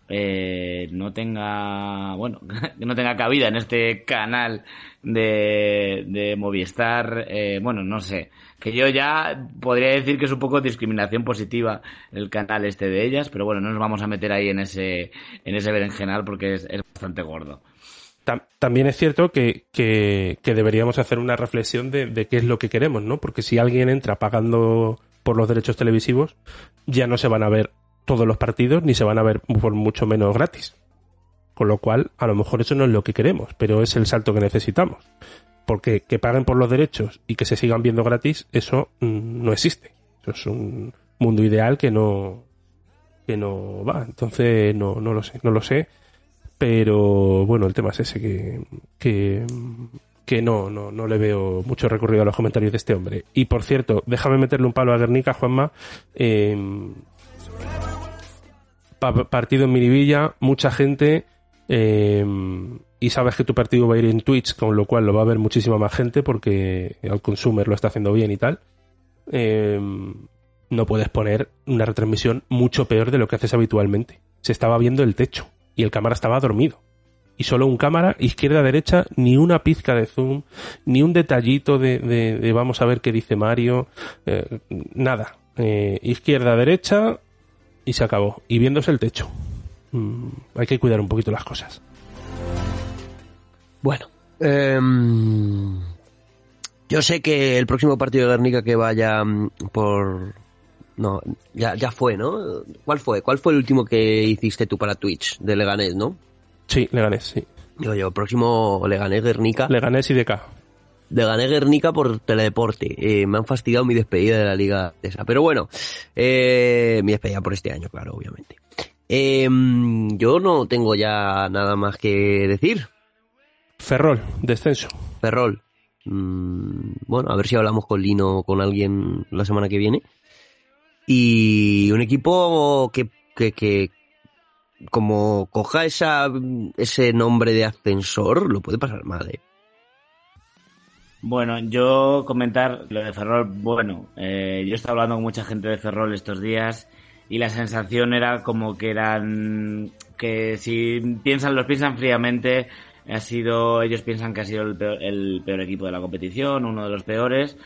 eh, no tenga, bueno, [LAUGHS] no tenga cabida en este canal de, de Movistar, eh, bueno, no sé, que yo ya podría decir que es un poco discriminación positiva el canal este de ellas, pero bueno, no nos vamos a meter ahí en ese, en ese berenjenal porque es, bastante gordo. Tam- También es cierto que, que- que deberíamos hacer una reflexión de, de qué es lo que queremos, ¿no? Porque si alguien entra pagando por los derechos televisivos, ya no se van a ver todos los partidos ni se van a ver por mucho menos gratis. Con lo cual, a lo mejor eso no es lo que queremos, pero es el salto que necesitamos. porque que paguen por los derechos y que se sigan viendo gratis, eso mm, no existe. Eso es un mundo ideal que no que no va. Entonces no, no lo sé, no lo sé. Pero bueno, el tema es ese que, que, que no, no, no le veo mucho recorrido a los comentarios de este hombre. Y por cierto, déjame meterle un palo a Guernica, Juanma. Eh, partido en Miribilla, mucha gente. Eh, y sabes que tu partido va a ir en Twitch, con lo cual lo va a ver muchísima más gente porque el consumer lo está haciendo bien y tal. Eh, no puedes poner una retransmisión mucho peor de lo que haces habitualmente. Se estaba viendo el techo y el cámara estaba dormido. Y solo un cámara, izquierda-derecha, ni una pizca de zoom, ni un detallito de, vamos a ver qué dice Mario, eh, nada. Eh, izquierda-derecha y se acabó. Y viéndose el techo. Mm, hay que cuidar un poquito las cosas. Bueno, em, yo sé que el próximo partido de Guernica que vaya mm, por... No, ya, ya fue, ¿no? ¿Cuál fue? ¿Cuál fue el último que hiciste tú para Twitch? De Leganés, ¿no? Sí, Leganés, sí. Digo yo, próximo Leganés Guernica. Leganés y DK. Leganés Guernica por Teledeporte. Eh, me han fastidiado mi despedida de la liga esa. Pero bueno, eh, mi despedida por este año, claro, obviamente. Em, yo no tengo ya nada más que decir. Ferrol, descenso. Ferrol. Mm, bueno, a ver si hablamos con Lino o con alguien la semana que viene. Y un equipo que, que, que como coja esa, ese nombre de ascensor, lo puede pasar mal, ¿eh? Bueno, yo comentar lo de Ferrol, bueno, eh, yo he estado hablando con mucha gente de Ferrol estos días y la sensación era como que eran, que si piensan, los piensan fríamente, ha sido, ellos piensan que ha sido el peor, equipo de la competición, uno de los peores,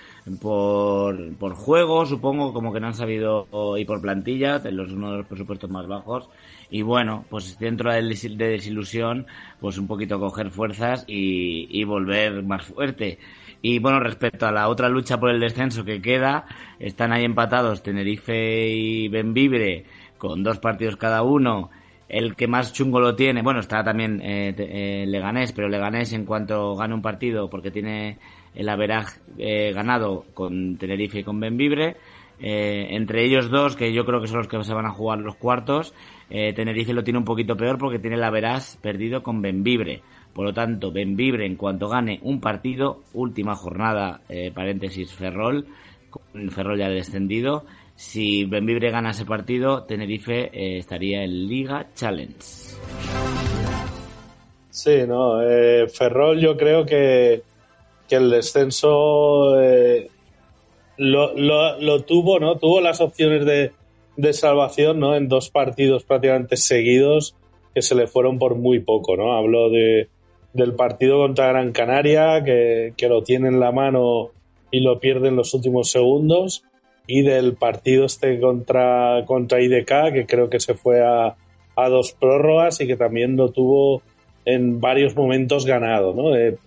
por, por juego, supongo, como que no han sabido, y por plantilla, los, uno de los presupuestos más bajos. Y bueno, pues dentro de, de desilusión, pues un poquito coger fuerzas y, y volver más fuerte. Y bueno, respecto a la otra lucha por el descenso que queda, están ahí empatados Tenerife y Benvibre con dos partidos cada uno el que más chungo lo tiene, bueno, está también eh, eh, Leganés, pero Leganés en cuanto gane un partido, porque tiene el averaj eh, ganado con Tenerife y con Benvibre, eh, entre ellos dos, que yo creo que son los que se van a jugar los cuartos, Tenerife lo tiene un poquito peor porque tiene el averaj perdido con Benvibre. Por lo tanto, Benvibre en cuanto gane un partido, última jornada, paréntesis, Ferrol, con Ferrol ya descendido, si Benvibre gana ese partido, Tenerife eh, estaría en Liga Challenge. Sí, no. Eh, Ferrol, yo creo que, que el descenso eh, lo, lo, tuvo, ¿no? Tuvo las opciones de, de, salvación, ¿no? En dos partidos prácticamente seguidos que se le fueron por muy poco, ¿no? Hablo de, del partido contra Gran Canaria, que, que lo tiene en la mano y lo pierde en los últimos segundos y del partido este contra, contra IDK, que creo que se fue a, a dos prórrogas y que también lo tuvo en varios momentos ganado, ¿no? Eh,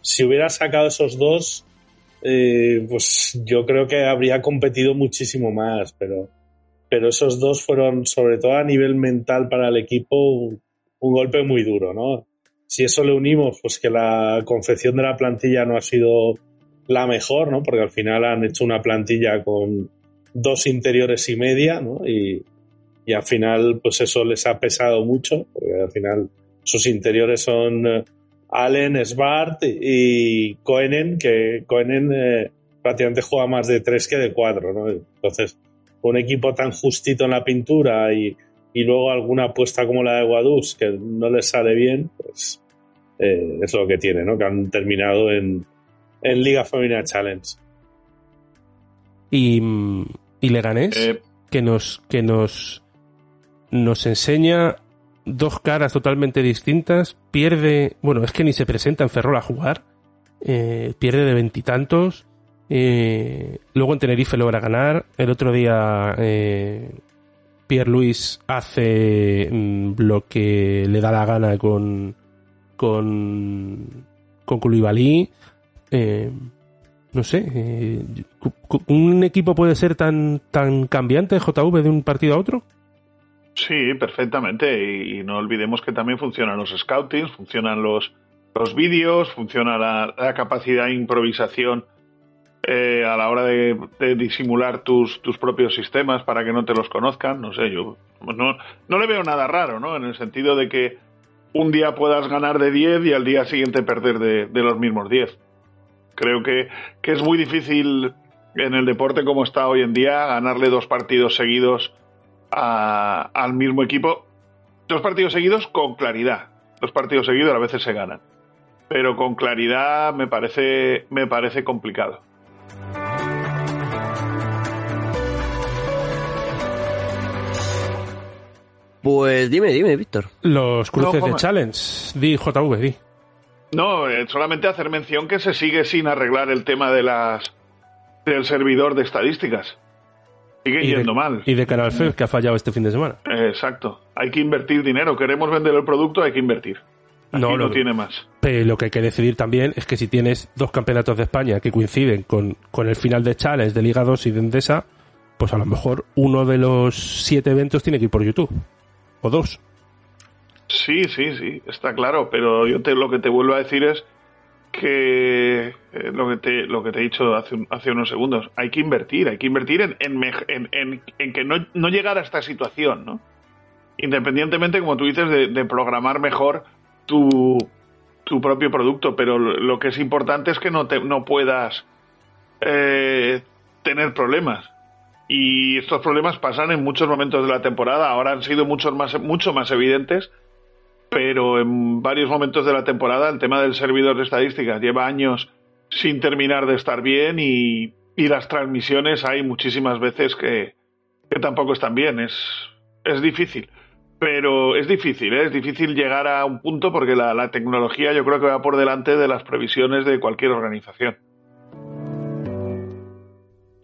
si hubiera sacado esos dos, eh, pues yo creo que habría competido muchísimo más, pero, pero esos dos fueron, sobre todo a nivel mental para el equipo, un, un golpe muy duro, ¿no? Si eso le unimos, pues que la confección de la plantilla no ha sido la mejor, ¿no? Porque al final han hecho una plantilla con dos interiores y media, ¿no? Y, y al final, pues eso les ha pesado mucho, porque al final sus interiores son eh, Allen, Svart y Koenen, que Koenen eh, prácticamente juega más de tres que de cuatro, ¿no? Entonces, un equipo tan justito en la pintura y, y luego alguna apuesta como la de Guadus que no les sale bien, pues eh, es lo que tiene, ¿no? Que han terminado en, en Liga Femenina Challenge. Y, y Leganés, eh, que nos, que nos, nos enseña dos caras totalmente distintas, pierde, bueno, es que ni se presenta en Ferrol a jugar, eh, pierde de veintitantos, eh, luego en Tenerife logra ganar, el otro día Pierre Luis hace mm, lo que le da la gana con con con eh, no sé, eh, ¿un equipo puede ser tan, tan cambiante, JV, de un partido a otro? Sí, perfectamente. Y, no olvidemos que también funcionan los scoutings, funcionan los, los vídeos, funciona la capacidad de improvisación eh, a la hora de, disimular tus, tus propios sistemas para que no te los conozcan. No sé, yo no, no le veo nada raro, ¿no? En el sentido de que un día puedas ganar de 10 y al día siguiente perder de, de los mismos 10. Creo que, que es muy difícil en el deporte como está hoy en día ganarle dos partidos seguidos al mismo equipo. Dos partidos seguidos con claridad. Dos partidos seguidos a veces se ganan. Pero con claridad me parece, me parece complicado. Pues dime, dime, Víctor. Los cruces No, de. Challenge. Di JV, di. No, eh, solamente hacer mención que se sigue sin arreglar el tema de las del servidor de estadísticas. Sigue Y yendo de, mal. Y de Canal Fed, que ha fallado este fin de semana. Eh, Exacto. Hay que invertir dinero. Queremos vender el producto, hay que invertir. Aquí No, no, lo- tiene más. Pero lo que hay que decidir también es que si tienes dos campeonatos de España que coinciden con, con el final de Challenge, de Liga 2 y de Endesa, pues a lo mejor uno de los siete eventos tiene que ir por YouTube. O dos. Sí, sí, sí, está claro, pero yo te, lo que te vuelvo a decir es que eh, lo, que te, lo que te he dicho hace, un- hace unos segundos, hay que invertir, hay que invertir en, en, en- en- en que no, no llegar a esta situación, ¿no? Independientemente, como tú dices, de, de programar mejor tu, tu propio producto, pero lo, que es importante es que no, te, no puedas eh, tener problemas. Y estos problemas pasan en muchos momentos de la temporada, ahora han sido muchos más, mucho más evidentes, pero en varios momentos de la temporada el tema del servidor de estadísticas lleva años sin terminar de estar bien y, y las transmisiones hay muchísimas veces que, que tampoco están bien. Es, es difícil. Pero es difícil, ¿eh? es difícil llegar a un punto porque la, la tecnología yo creo que va por delante de las previsiones de cualquier organización.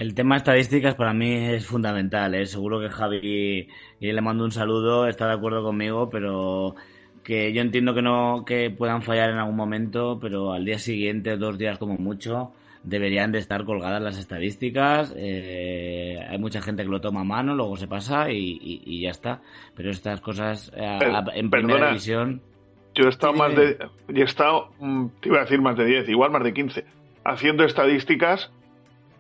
El tema estadísticas para mí es fundamental. ¿eh? Seguro que Javi, y le mando un saludo, está de acuerdo conmigo, pero que yo entiendo que no que puedan fallar en algún momento, pero al día siguiente, dos días como mucho, deberían de estar colgadas las estadísticas. eh, hay mucha gente que lo toma a mano, luego se pasa y, y- y ya está. Pero estas cosas eh, a- en primera perdona. división. Yo he estado más de. y he estado, mm, te iba a decir más de 10, igual más de 15, haciendo estadísticas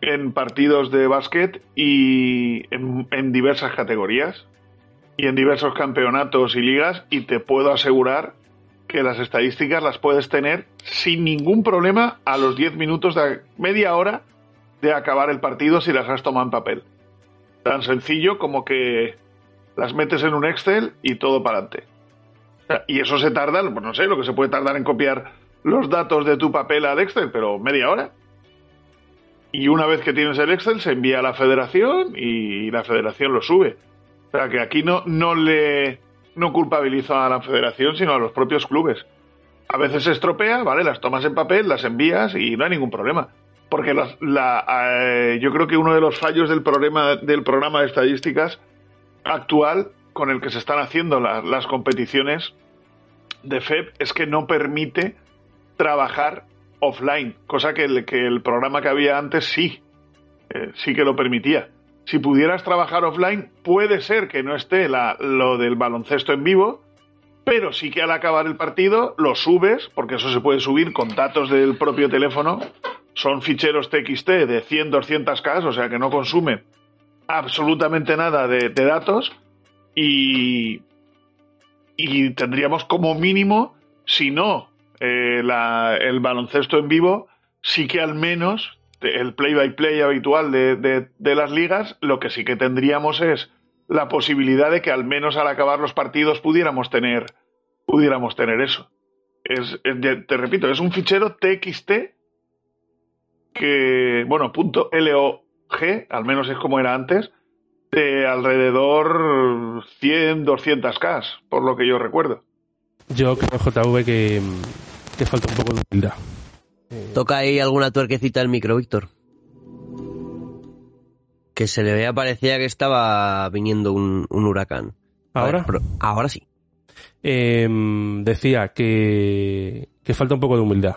en partidos de básquet y en, en diversas categorías y en diversos campeonatos y ligas y te puedo asegurar que las estadísticas las puedes tener sin ningún problema a los 10 minutos de media hora de acabar el partido si las has tomado en papel. Tan sencillo como que las metes en un Excel y todo para adelante. Y eso se tarda, pues no sé, lo que se puede tardar en copiar los datos de tu papel al Excel, pero media hora. Y una vez que tienes el Excel, se envía a la federación y la federación lo sube. O sea que aquí no, no le no culpabilizo a la federación, sino a los propios clubes. A veces se estropea, ¿vale? Las tomas en papel, las envías y no hay ningún problema. Porque la, eh, yo creo que uno de los fallos del programa, del programa de estadísticas actual con el que se están haciendo la- las competiciones de FEB es que no permite trabajar offline, cosa que el, que el programa que había antes sí, eh, sí que lo permitía. Si pudieras trabajar offline, puede ser que no esté la- lo del baloncesto en vivo, pero sí que al acabar el partido lo subes, porque eso se puede subir con datos del propio teléfono. Son ficheros TXT de 100, 200K, o sea que no consumen absolutamente nada de, de datos y, y tendríamos como mínimo, si no eh, la- el baloncesto en vivo, sí que al menos el play-by-play habitual de, de- de las ligas, lo que sí que tendríamos es la posibilidad de que al menos al acabar los partidos pudiéramos tener, pudiéramos tener eso. Es, te repito, es un fichero TXT que, bueno, punto LOG, al menos es como era antes, de alrededor 100, 200K, por lo que yo recuerdo. Yo creo, JV, que, que falta un poco de humildad. Toca ahí alguna tuerquecita al micro, Víctor. Que se le veía, parecía que estaba viniendo un, un huracán. Ver, ¿Ahora? pero- ahora sí. Em, decía que, que falta un poco de humildad.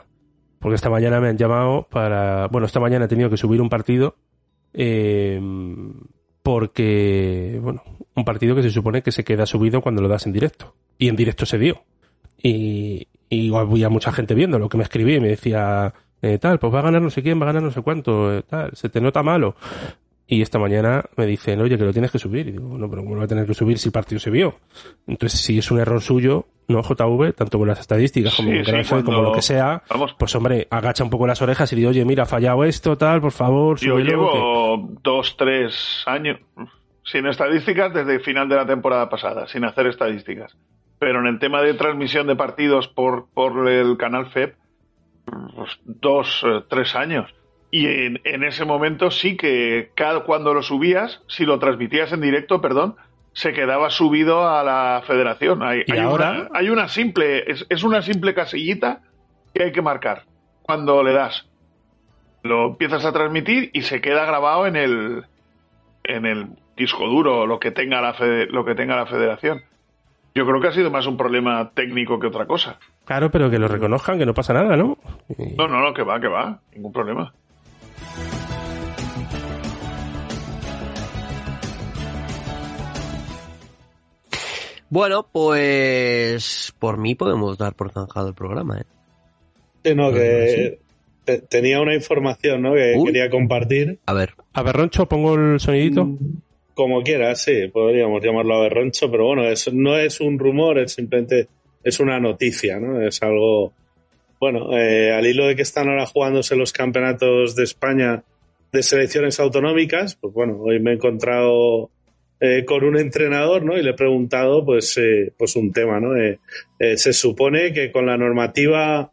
Porque esta mañana me han llamado para. Bueno, esta mañana he tenido que subir un partido. em, porque, bueno, un partido que se supone que se queda subido cuando lo das en directo. Y en directo se dio. Y, Y había mucha gente viendo lo que me escribía y me decía, eh, tal, pues va a ganar no sé quién, va a ganar no sé cuánto, eh, tal, se te nota malo. Y esta mañana me dicen, oye, que lo tienes que subir. Y digo, no, pero ¿cómo lo voy a tener que subir si el partido se vio? Entonces, si es un error suyo, no JV, tanto con las estadísticas como Sí, con sí, cuando- como lo que sea, Vamos. pues hombre, agacha un poco las orejas y digo, oye, mira, ha fallado esto, tal, por favor, Yo que- llevo dos, tres años sin estadísticas desde el final de la temporada pasada, sin hacer estadísticas. Pero en el tema de transmisión de partidos por, por el canal FEP, pues, dos, eh, tres años. Y en, en ese momento sí que cada, cuando lo subías, si lo transmitías en directo, perdón, se quedaba subido a la federación. Hay, ¿Y hay ahora? Una, hay una simple, es, es una simple casillita que hay que marcar cuando le das. Lo empiezas a transmitir y se queda grabado en el en el disco duro lo que tenga la fede- lo que tenga la federación. Yo creo que ha sido más un problema técnico que otra cosa. Claro, pero que lo reconozcan, que no pasa nada, ¿no? Y- No, no, no, que va, que va, ningún problema. Bueno, pues por mí podemos dar por zanjado el programa, ¿eh? Sí, no, que te- tenía una información ¿no? que Uy. quería compartir. A ver, A ver, Roncho, pongo el sonidito. Como quieras, sí, podríamos llamarlo aberroncho, pero bueno, es, no es un rumor, es simplemente es una noticia, ¿no? Es algo, bueno, eh, al hilo de que están ahora jugándose los campeonatos de España de selecciones autonómicas, pues bueno, hoy me he encontrado eh, con un entrenador, ¿no? Y le he preguntado, pues, eh, pues un tema, ¿no? Eh, eh, se supone que con la normativa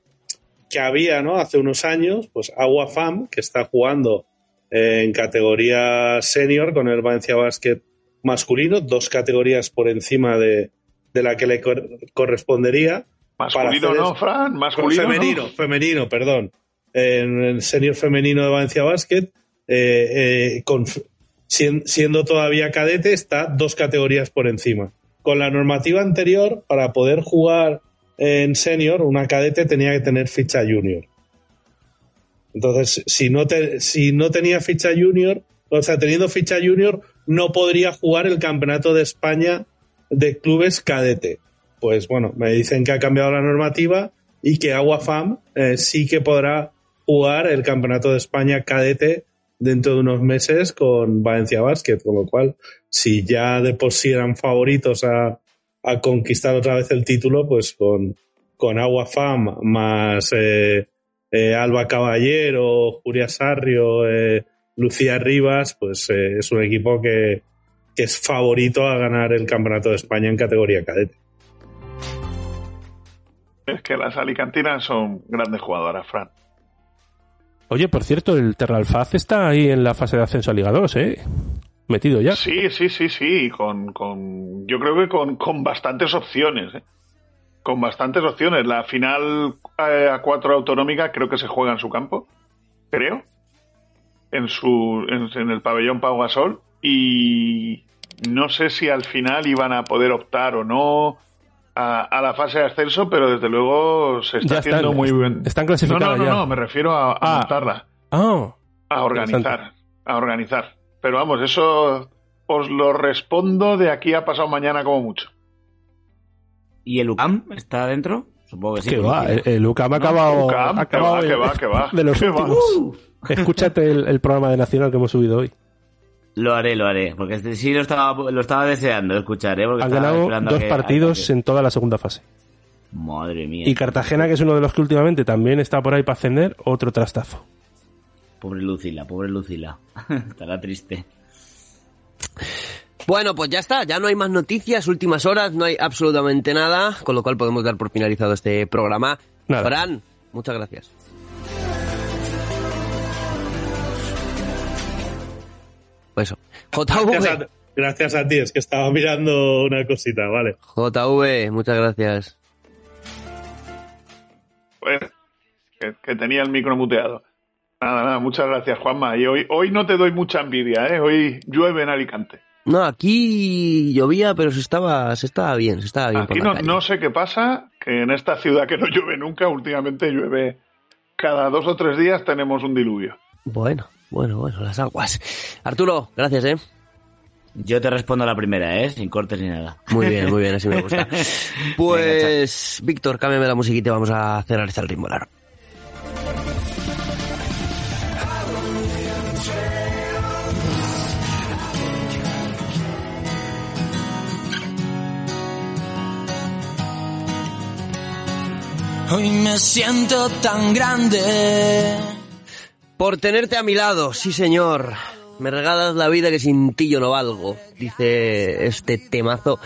que había, ¿no? Hace unos años, pues Agua Fam, que está jugando en categoría senior con el Valencia Basket masculino, dos categorías por encima de, de la que le cor- correspondería. Masculino no, Fran, masculino femenino, no. femenino, perdón. En el senior femenino de Valencia Basket, eh, eh, con- sien- siendo todavía cadete, está dos categorías por encima. Con la normativa anterior, para poder jugar en senior, una cadete tenía que tener ficha junior. Entonces, si no, te- si no tenía ficha junior, o sea, teniendo ficha junior, no podría jugar el campeonato de España de clubes cadete. Pues bueno, me dicen que ha cambiado la normativa y que Aguafam eh, sí que podrá jugar el campeonato de España cadete dentro de unos meses con Valencia Basket, con lo cual, si ya de por sí eran favoritos a, a conquistar otra vez el título, pues con, con Aguafam más eh, eh, Alba Caballero, Julia Sarrio, eh, Lucía Rivas, pues eh, es un equipo que, que es favorito a ganar el campeonato de España en categoría cadete. Es que las alicantinas son grandes jugadoras, Fran. Oye, por cierto, el Terralfaz está ahí en la fase de ascenso a Liga 2, ¿eh? Metido ya. Sí, sí, sí, sí, con, con yo creo que con, con bastantes opciones, ¿eh? Con bastantes opciones. La final eh, a cuatro autonómica creo que se juega en su campo, creo, en su en, en el pabellón Pau Gasol y no sé si al final iban a poder optar o no a, a la fase de ascenso, pero desde luego se está Ya haciendo están, muy bien. están no, clasificadas no, no, ya. no, me refiero a, a Ah. montarla Ah, a organizar, a organizar. Pero vamos, eso os lo respondo de aquí a pasado mañana como mucho. ¿Y el UCAM está dentro? Supongo que sí. que va. El, el UCAM ha acabado, UCAM, ha que acabado va, el- que va, que va, [LAUGHS] de los que va. últimos. Escúchate el, el programa de Nacional que hemos subido hoy. Lo haré, lo haré. Porque este sí lo estaba, lo estaba deseando escuchar, ¿eh? Porque Han ganado dos que- partidos que- en toda la segunda fase. Madre mía. Y Cartagena, que es uno de los que últimamente también está por ahí para ascender, otro trastazo. Pobre Lucila, pobre Lucila. [LAUGHS] Estará triste. Bueno, pues ya está, ya no hay más noticias, últimas horas, no hay absolutamente nada, con lo cual podemos dar por finalizado este programa. Nada. Fran, muchas gracias. Pues eso. Gracias JV, a, gracias a ti, es que estaba mirando una cosita, vale. JV, muchas gracias. Pues, que, que tenía el micro muteado. Nada, nada, muchas gracias, Juanma. Y hoy, hoy no te doy mucha envidia, ¿eh? Hoy llueve en Alicante. No, aquí llovía, pero se estaba, se estaba bien, se estaba bien Aquí por la no, calle. no sé qué pasa, que en esta ciudad que no llueve nunca, últimamente llueve cada dos o tres días tenemos un diluvio. Bueno, bueno, bueno, las aguas. Arturo, gracias, ¿eh? Yo te respondo a la primera, ¿eh? Sin cortes ni nada. Muy bien, muy bien, así me gusta. [LAUGHS] Pues, Víctor, cámbiame la musiquita y vamos a cerrar este ritmo largo. Hoy me siento tan grande. Por tenerte a mi lado, sí señor. Me regalas la vida que sin ti yo no valgo, dice este temazo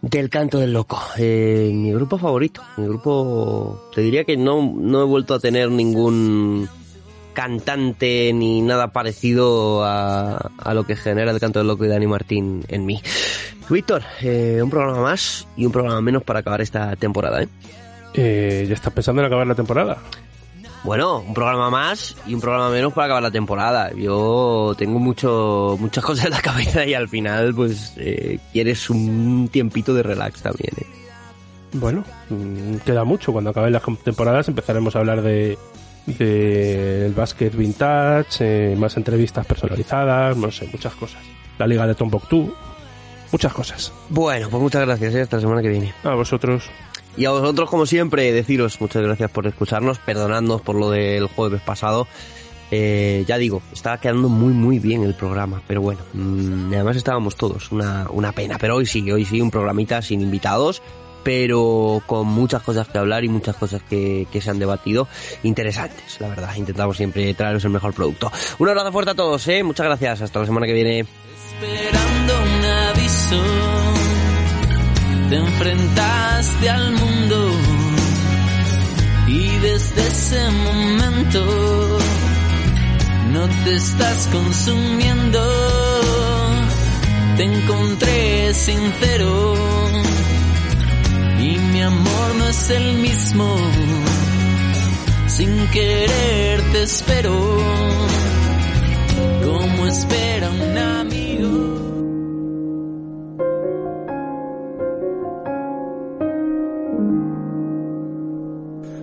del canto del loco. Eh, mi grupo favorito, mi grupo, te diría que no, no he vuelto a tener ningún cantante ni nada parecido a, a lo que genera el canto del loco y Dani Martín en mí. Víctor, eh, un programa más y un programa menos para acabar esta temporada, ¿eh? Eh, ¿Ya estás pensando en acabar la temporada? Bueno, un programa más y un programa menos para acabar la temporada. Yo tengo mucho, muchas [LAUGHS] cosas en la cabeza y al final, pues, eh, quieres un tiempito de relax también. ¿eh? Bueno, mm, queda mucho. Cuando acaben las temporadas empezaremos a hablar de del básquet vintage, eh, más entrevistas personalizadas, no sé, muchas cosas. La liga de Tombuctú, muchas cosas. Bueno, pues muchas gracias. ¿eh? Hasta la semana que viene. A vosotros. Y a vosotros, como siempre, deciros muchas gracias por escucharnos, perdonadnos por lo del jueves pasado. Eh, ya digo, estaba quedando muy muy bien el programa, pero bueno, mmm, además estábamos todos, una, una pena. Pero hoy sí, hoy sí, un programita sin invitados, pero con muchas cosas que hablar y muchas cosas que, que se han debatido interesantes, la verdad. Intentamos siempre traeros el mejor producto. Un abrazo fuerte a todos, ¿eh? Muchas gracias, hasta la semana que viene. Esperando un aviso, te enfrentaste al mundo y desde ese momento no te estás consumiendo. Te encontré sincero y mi amor no es el mismo. Sin querer te espero como espera un amigo.